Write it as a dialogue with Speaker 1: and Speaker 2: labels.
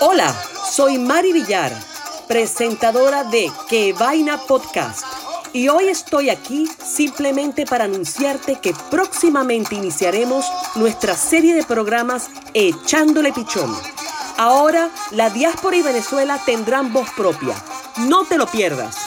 Speaker 1: Hola, soy Mari Villar, presentadora de Que Vaina Podcast. Y hoy estoy aquí simplemente para anunciarte que próximamente iniciaremos nuestra serie de programas Echándole Pichón. Ahora la diáspora y Venezuela tendrán voz propia. No te lo pierdas.